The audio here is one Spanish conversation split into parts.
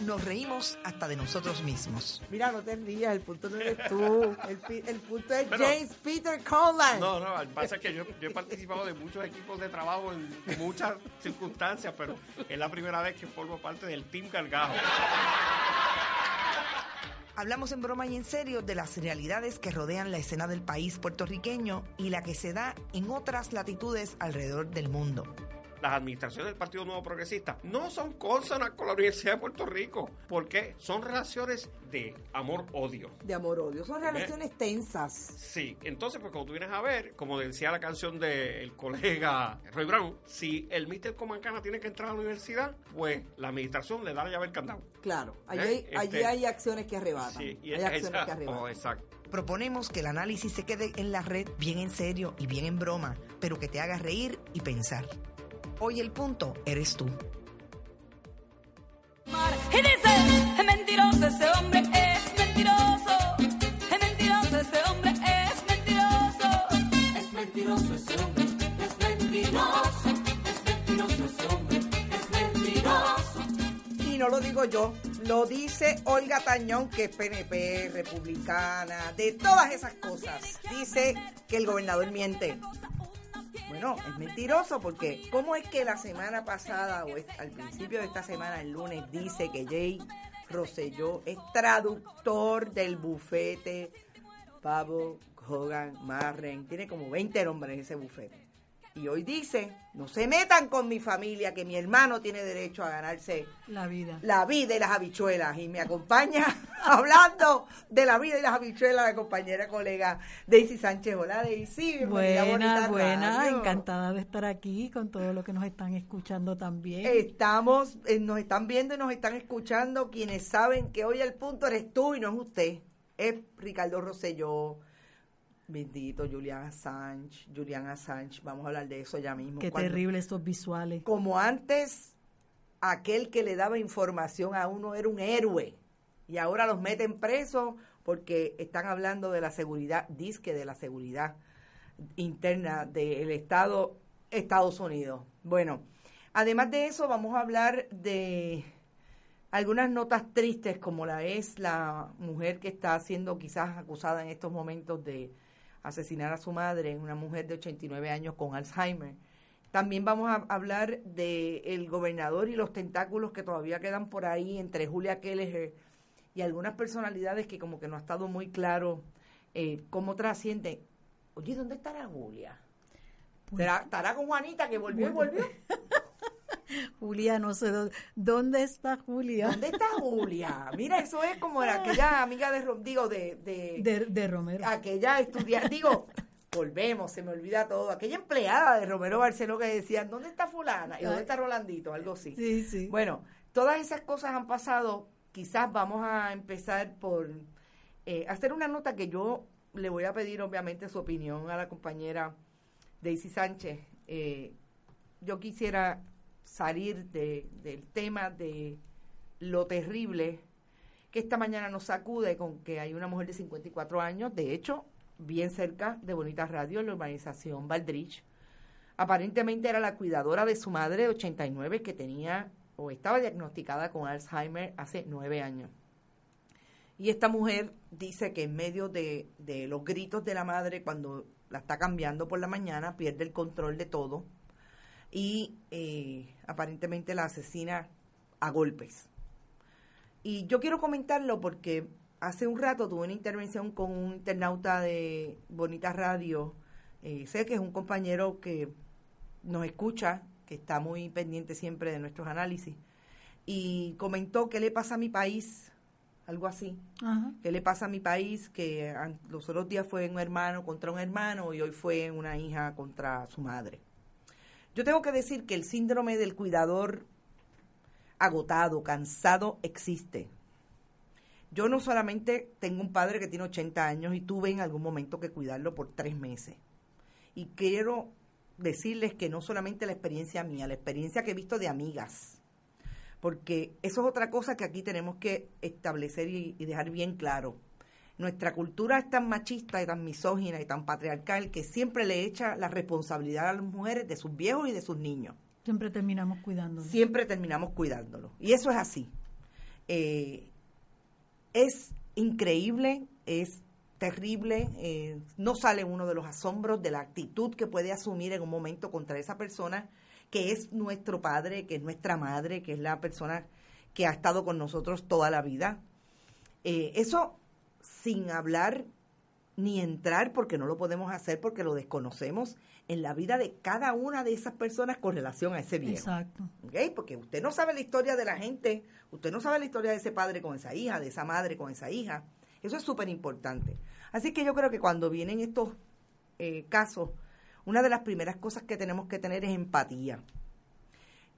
nos reímos hasta de nosotros mismos. Mira, no te rías, el punto no eres tú. El, punto es Pero- James Peter Conlan. No, no, lo que pasa es que yo, yo he participado de muchos equipos de trabajo en muchas circunstancias, pero es la primera vez que formo parte del Team Gargajo. Hablamos en broma y en serio de las realidades que rodean la escena del país puertorriqueño y la que se da en otras latitudes alrededor del mundo. Las administraciones del Partido Nuevo Progresista no son consonas con la Universidad de Puerto Rico, porque son relaciones de amor-odio. De amor-odio. Son relaciones tensas. Sí, entonces, pues como tú vienes a ver, como decía la canción del colega Roy Brown, si el Mr. Comancana tiene que entrar a la universidad, pues la administración le da la llave al candado. Claro, allí, Este- hay acciones que arrebatan. Sí, y hay acciones que arrebatan. oh, exacto. Proponemos que el análisis se quede en la red bien en serio y bien en broma, pero que te haga reír y pensar. Hoy el punto eres tú. Y dice, es mentiroso ese hombre, es mentiroso. Es mentiroso ese hombre, es mentiroso. Es mentiroso ese hombre, es mentiroso. Es mentiroso ese hombre, es mentiroso. Y no lo digo yo, lo dice Olga Tañón, que es PNP, republicana, de todas esas cosas. Dice que el gobernador miente. Bueno, es mentiroso porque ¿cómo es que la semana pasada o es- al principio de esta semana, el lunes, dice que Jay Rosselló es traductor del bufete Pavo, Hogan, Marren, tiene como 20 nombres ese bufete. Y hoy dice, no se metan con mi familia, que mi hermano tiene derecho a ganarse La vida. la vida y las habichuelas. Y me acompaña hablando de la vida y las habichuelas la compañera colega Daisy Sánchez. Hola Daisy, Buena, Bonita buena, Radio. encantada de estar aquí con todo lo que nos están escuchando también. Estamos, eh, nos están viendo y nos están escuchando quienes saben que hoy el punto eres tú y no es usted. Es Ricardo Rosselló, bendito Julián Assange, Julián Assange, vamos a hablar de eso ya mismo. Qué Cuando- terrible estos visuales. como antes aquel que le daba información a uno era un héroe y ahora los meten presos porque están hablando de la seguridad, disque de la seguridad interna del Estado Estados Unidos. Bueno, además de eso vamos a hablar de algunas notas tristes como la es la mujer que está siendo quizás acusada en estos momentos de asesinar a su madre, una mujer de 89 años con Alzheimer. También vamos a hablar de el gobernador y los tentáculos que todavía quedan por ahí entre Julia Kelleher y algunas personalidades que como que no ha estado muy claro eh, cómo trascienden. Oye, ¿dónde estará Julia? ¿Estará, estará con Juanita que volvió y volvió? Julia, no sé dónde, dónde está Julia. ¿Dónde está Julia? Mira, eso es como era aquella amiga de, digo, de, de, De, de Romero. aquella estudiante, digo, volvemos, se me olvida todo, aquella empleada de Romero Barceló que decía, ¿dónde está fulana? ¿Y dónde está Rolandito? Algo así. Sí, sí. Bueno, todas esas cosas han pasado. Quizás vamos a empezar por eh, hacer una nota que yo le voy a pedir, obviamente, su opinión a la compañera Daisy Sánchez. Eh, yo quisiera salir de- del tema de lo terrible que esta mañana nos sacude con que hay una mujer de 54 años, de hecho, bien cerca de Bonita Radio, la urbanización Valdrich. Aparentemente era la cuidadora de su madre de 89 que tenía o estaba diagnosticada con Alzheimer hace nueve años. Y esta mujer dice que en medio de, de los gritos de la madre, cuando la está cambiando por la mañana, pierde el control de todo y eh, aparentemente la asesina a golpes. Y yo quiero comentarlo porque hace un rato tuve una intervención con un internauta de Bonita Radio. Eh, sé que es un compañero que nos escucha, que está muy pendiente siempre de nuestros análisis, y comentó qué le pasa a mi país, algo así. Ajá. ¿Qué le pasa a mi país? Que los otros días fue un hermano contra un hermano y hoy fue una hija contra su madre. Yo tengo que decir que el síndrome del cuidador agotado, cansado, existe. Yo no solamente tengo un padre que tiene 80 años y tuve en algún momento que cuidarlo por tres meses. Y quiero decirles que no solamente la experiencia mía, la experiencia que he visto de amigas, porque eso es otra cosa que aquí tenemos que establecer y, y dejar bien claro. Nuestra cultura es tan machista y tan misógina y tan patriarcal que siempre le echa la responsabilidad a las mujeres de sus viejos y de sus niños. Siempre terminamos cuidándonos. Siempre terminamos cuidándolo. Y eso es así. Eh, es increíble, es terrible, eh, no sale uno de los asombros de la actitud que puede asumir en un momento contra esa persona que es nuestro padre, que es nuestra madre, que es la persona que ha estado con nosotros toda la vida. Eh, eso sin hablar ni entrar, porque no lo podemos hacer porque lo desconocemos, en la vida de cada una de esas personas con relación a ese viejo. Exacto. Porque usted no sabe la historia de la gente, usted no sabe la historia de ese padre con esa hija, de esa madre con esa hija. Eso es súper importante. Así que yo creo que cuando vienen estos eh, casos, una de las primeras cosas que tenemos que tener es empatía.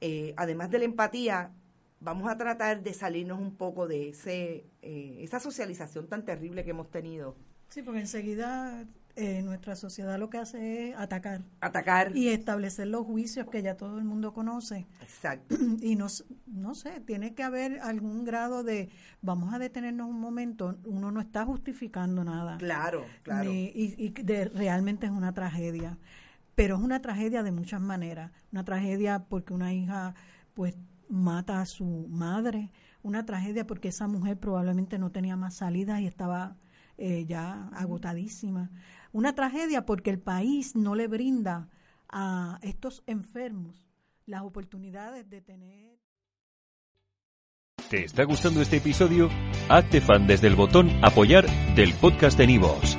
Eh, además de la empatía, vamos a tratar de salirnos un poco de ese, eh, esa socialización tan terrible que hemos tenido. Sí, porque enseguida eh, nuestra sociedad lo que hace es atacar Atacar. y establecer los juicios que ya todo el mundo conoce. Exacto. Y no, no sé, tiene que haber algún grado de, vamos a detenernos un momento, uno no está justificando nada. Claro, claro. Ni- y y de- realmente es una tragedia. Pero es una tragedia de muchas maneras. Una tragedia porque una hija pues mata a su madre. Una tragedia porque esa mujer probablemente no tenía más salidas y estaba eh, ya agotadísima. Una tragedia porque el país no le brinda a estos enfermos las oportunidades de tener... ¿Te está gustando este episodio? Hazte fan desde el botón Apoyar del podcast de Nivos.